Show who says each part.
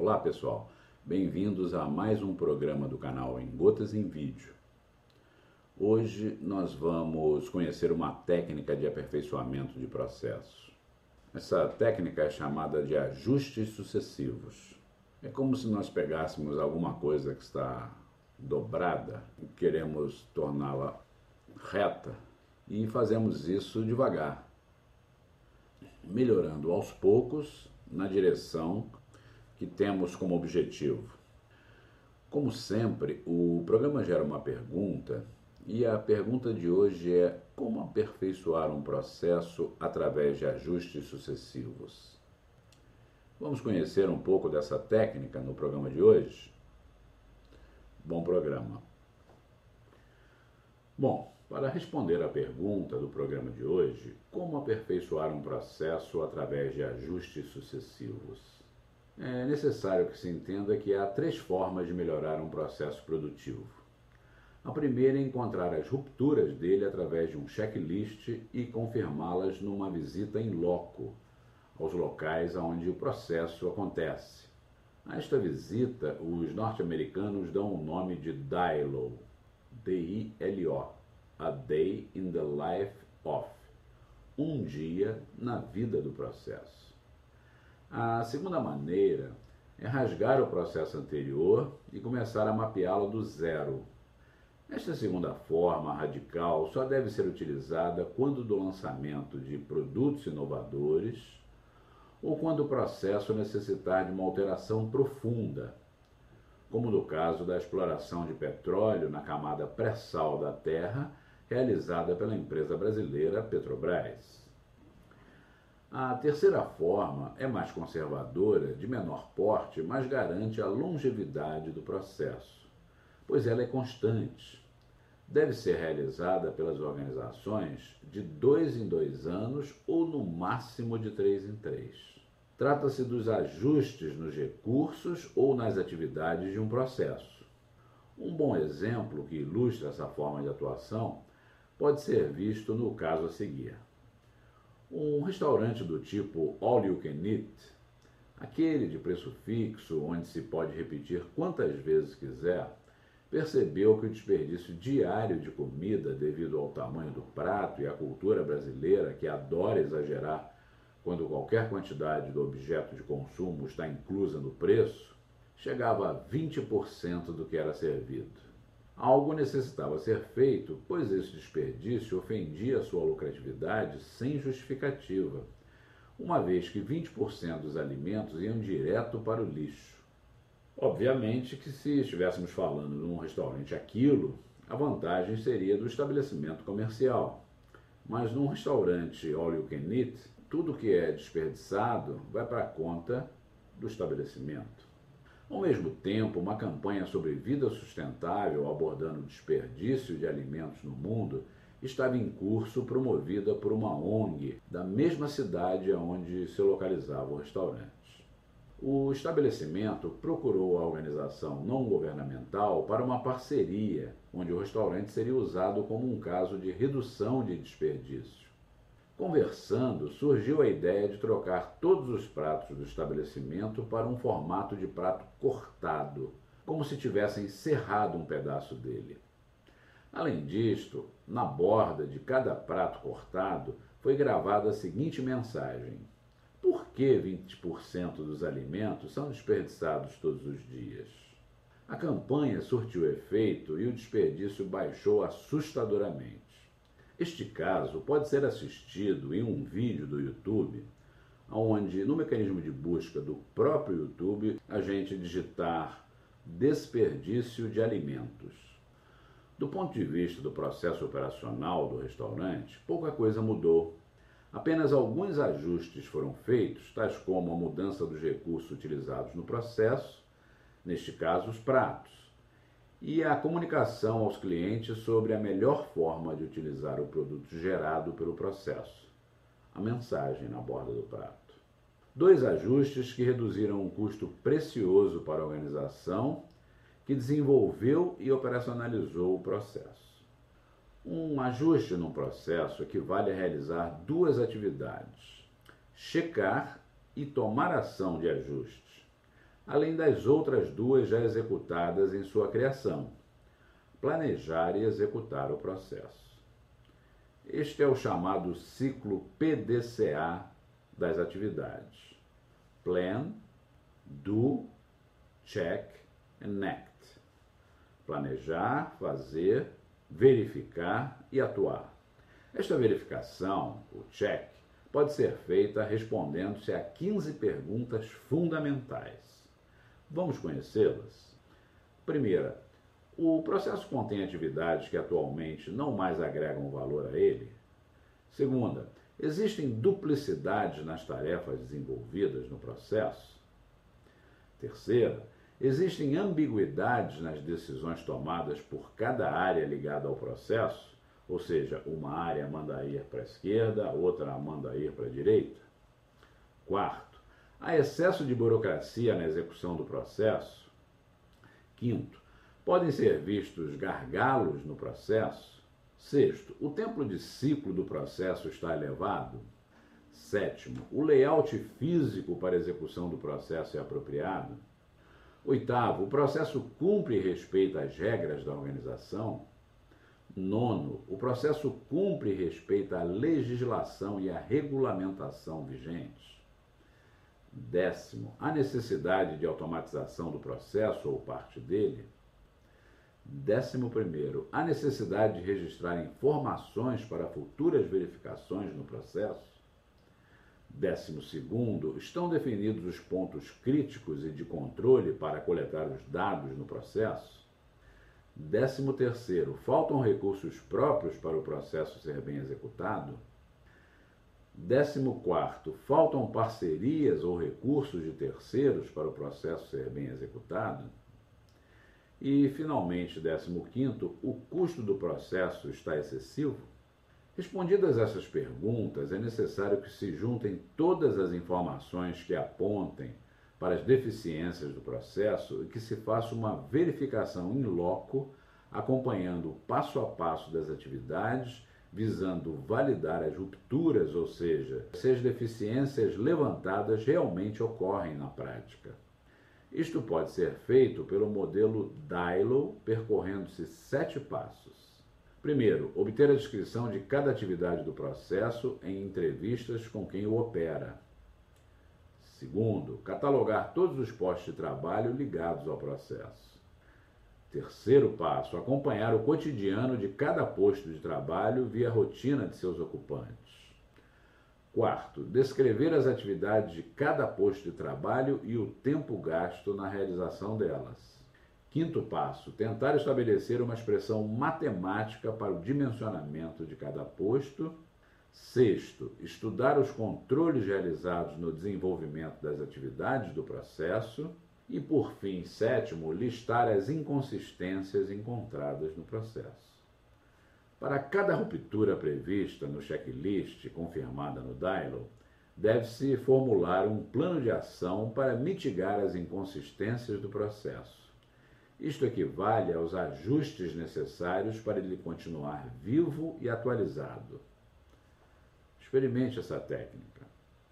Speaker 1: Olá pessoal, bem-vindos a mais um programa do canal Em Gotas em Vídeo. Hoje nós vamos conhecer uma técnica de aperfeiçoamento de processos. Essa técnica é chamada de ajustes sucessivos. É como se nós pegássemos alguma coisa que está dobrada e queremos torná-la reta e fazemos isso devagar, melhorando aos poucos na direção que temos como objetivo. Como sempre, o programa gera uma pergunta e a pergunta de hoje é como aperfeiçoar um processo através de ajustes sucessivos. Vamos conhecer um pouco dessa técnica no programa de hoje? Bom programa. Bom, para responder à pergunta do programa de hoje, como aperfeiçoar um processo através de ajustes sucessivos? É necessário que se entenda que há três formas de melhorar um processo produtivo. A primeira é encontrar as rupturas dele através de um checklist e confirmá-las numa visita em loco, aos locais onde o processo acontece. A esta visita, os norte-americanos dão o nome de DILO, D-I-L-O, A Day in the Life of, um dia na vida do processo. A segunda maneira é rasgar o processo anterior e começar a mapeá-lo do zero. Esta segunda forma radical só deve ser utilizada quando do lançamento de produtos inovadores ou quando o processo necessitar de uma alteração profunda, como no caso da exploração de petróleo na camada pré-sal da Terra, realizada pela empresa brasileira Petrobras. A terceira forma é mais conservadora, de menor porte, mas garante a longevidade do processo, pois ela é constante. Deve ser realizada pelas organizações de dois em dois anos ou no máximo de três em três. Trata-se dos ajustes nos recursos ou nas atividades de um processo. Um bom exemplo que ilustra essa forma de atuação pode ser visto no caso a seguir. Um restaurante do tipo All You Can Eat, aquele de preço fixo, onde se pode repetir quantas vezes quiser, percebeu que o desperdício diário de comida, devido ao tamanho do prato e à cultura brasileira que adora exagerar quando qualquer quantidade do objeto de consumo está inclusa no preço, chegava a 20% do que era servido. Algo necessitava ser feito, pois esse desperdício ofendia sua lucratividade sem justificativa, uma vez que 20% dos alimentos iam direto para o lixo. Obviamente que se estivéssemos falando num restaurante aquilo, a vantagem seria do estabelecimento comercial. Mas num restaurante all you can eat, tudo que é desperdiçado vai para a conta do estabelecimento. Ao mesmo tempo, uma campanha sobre vida sustentável abordando o desperdício de alimentos no mundo estava em curso, promovida por uma ONG da mesma cidade onde se localizava o restaurante. O estabelecimento procurou a organização não governamental para uma parceria, onde o restaurante seria usado como um caso de redução de desperdício. Conversando, surgiu a ideia de trocar todos os pratos do estabelecimento para um formato de prato cortado, como se tivessem serrado um pedaço dele. Além disto, na borda de cada prato cortado foi gravada a seguinte mensagem: Por que 20% dos alimentos são desperdiçados todos os dias? A campanha surtiu efeito e o desperdício baixou assustadoramente. Este caso pode ser assistido em um vídeo do YouTube, onde no mecanismo de busca do próprio YouTube a gente digitar desperdício de alimentos. Do ponto de vista do processo operacional do restaurante, pouca coisa mudou. Apenas alguns ajustes foram feitos, tais como a mudança dos recursos utilizados no processo, neste caso os pratos e a comunicação aos clientes sobre a melhor forma de utilizar o produto gerado pelo processo, a mensagem na borda do prato. Dois ajustes que reduziram um custo precioso para a organização que desenvolveu e operacionalizou o processo. Um ajuste num processo equivale a realizar duas atividades: checar e tomar ação de ajustes. Além das outras duas já executadas em sua criação: planejar e executar o processo. Este é o chamado ciclo PDCA das atividades: Plan, Do, Check and Act. Planejar, fazer, verificar e atuar. Esta verificação, o check, pode ser feita respondendo-se a 15 perguntas fundamentais. Vamos conhecê-las? Primeira, o processo contém atividades que atualmente não mais agregam valor a ele? Segunda, existem duplicidades nas tarefas desenvolvidas no processo? Terceira, existem ambiguidades nas decisões tomadas por cada área ligada ao processo? Ou seja, uma área manda ir para a esquerda, outra manda ir para a direita. Quarto, há excesso de burocracia na execução do processo. Quinto, podem ser vistos gargalos no processo. Sexto, o tempo de ciclo do processo está elevado. Sétimo, o layout físico para execução do processo é apropriado. Oitavo, o processo cumpre e respeita as regras da organização. Nono, o processo cumpre e respeita a legislação e a regulamentação vigentes. Décimo, a necessidade de automatização do processo ou parte dele. Décimo primeiro, a necessidade de registrar informações para futuras verificações no processo. Décimo segundo, estão definidos os pontos críticos e de controle para coletar os dados no processo. Décimo terceiro, faltam recursos próprios para o processo ser bem executado. Décimo quarto, faltam parcerias ou recursos de terceiros para o processo ser bem executado. E, finalmente, décimo quinto, o custo do processo está excessivo? Respondidas essas perguntas, é necessário que se juntem todas as informações que apontem para as deficiências do processo e que se faça uma verificação in loco, acompanhando o passo a passo das atividades, visando validar as rupturas, ou seja, se as deficiências levantadas realmente ocorrem na prática. Isto pode ser feito pelo modelo DILO, percorrendo-se sete passos. Primeiro, obter a descrição de cada atividade do processo em entrevistas com quem o opera. Segundo, catalogar todos os postos de trabalho ligados ao processo. Terceiro passo, acompanhar o cotidiano de cada posto de trabalho via rotina de seus ocupantes. Quarto, descrever as atividades de cada posto de trabalho e o tempo gasto na realização delas. Quinto passo, tentar estabelecer uma expressão matemática para o dimensionamento de cada posto Sexto, estudar os controles realizados no desenvolvimento das atividades do processo. E, por fim, sétimo, listar as inconsistências encontradas no processo. Para cada ruptura prevista no checklist confirmada no DILO, deve-se formular um plano de ação para mitigar as inconsistências do processo. Isto equivale aos ajustes necessários para ele continuar vivo e atualizado. Experimente essa técnica.